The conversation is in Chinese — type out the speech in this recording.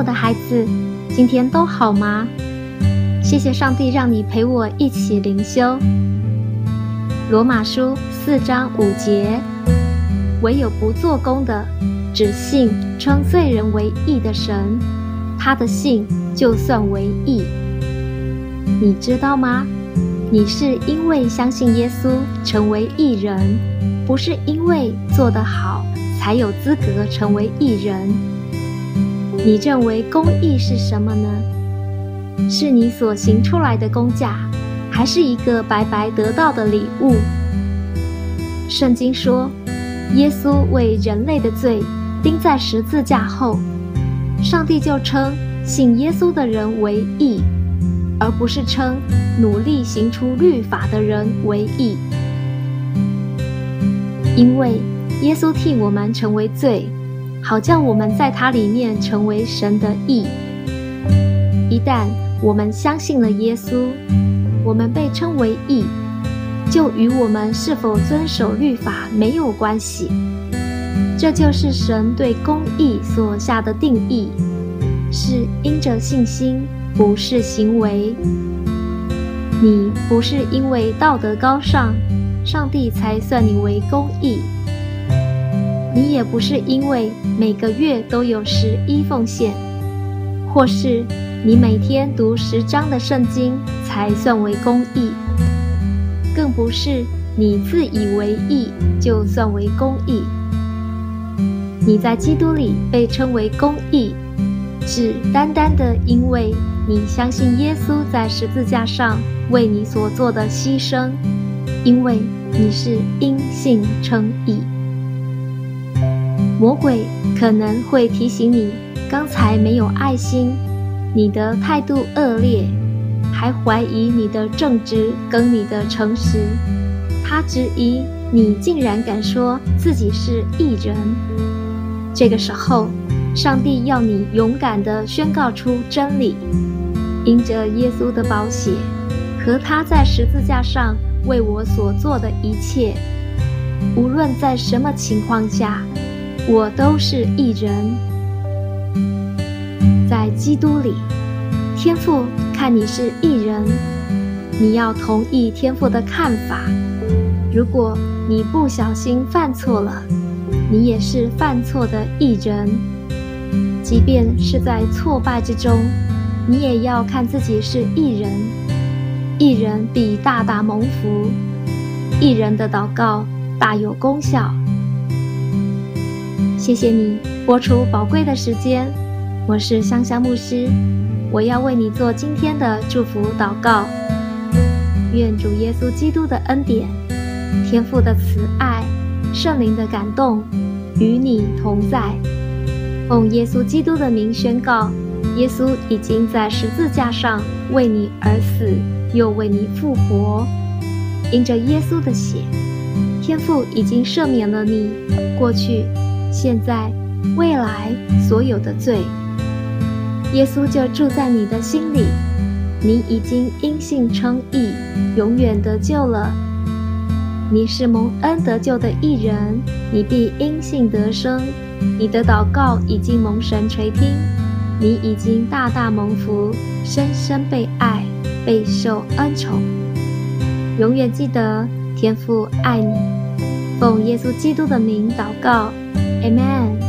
我的孩子，今天都好吗？谢谢上帝让你陪我一起灵修。罗马书四章五节，唯有不做工的，只信称罪人为义的神，他的信就算为义。你知道吗？你是因为相信耶稣成为义人，不是因为做得好才有资格成为义人。你认为公义是什么呢？是你所行出来的工价，还是一个白白得到的礼物？圣经说，耶稣为人类的罪钉在十字架后，上帝就称信耶稣的人为义。而不是称努力行出律法的人为义，因为耶稣替我们成为罪，好叫我们在他里面成为神的义。一旦我们相信了耶稣，我们被称为义，就与我们是否遵守律法没有关系。这就是神对公义所下的定义，是因着信心。不是行为，你不是因为道德高尚，上帝才算你为公义；你也不是因为每个月都有十一奉献，或是你每天读十章的圣经才算为公义；更不是你自以为义就算为公义。你在基督里被称为公义，只单单的因为。你相信耶稣在十字架上为你所做的牺牲，因为你是因信称义。魔鬼可能会提醒你，刚才没有爱心，你的态度恶劣，还怀疑你的正直跟你的诚实。他质疑你竟然敢说自己是义人。这个时候，上帝要你勇敢地宣告出真理。因着耶稣的宝血和他在十字架上为我所做的一切，无论在什么情况下，我都是义人。在基督里，天父看你是义人，你要同意天父的看法。如果你不小心犯错了，你也是犯错的义人，即便是在挫败之中。你也要看自己是义人，义人必大大蒙福，义人的祷告大有功效。谢谢你拨出宝贵的时间，我是香香牧师，我要为你做今天的祝福祷告。愿主耶稣基督的恩典、天父的慈爱、圣灵的感动与你同在。奉耶稣基督的名宣告。耶稣已经在十字架上为你而死，又为你复活。因着耶稣的血，天父已经赦免了你过去、现在、未来所有的罪。耶稣就住在你的心里，你已经因信称义，永远得救了。你是蒙恩得救的义人，你必因信得生。你的祷告已经蒙神垂听。你已经大大蒙福，深深被爱，备受恩宠。永远记得天父爱你，奉耶稣基督的名祷告，Amen。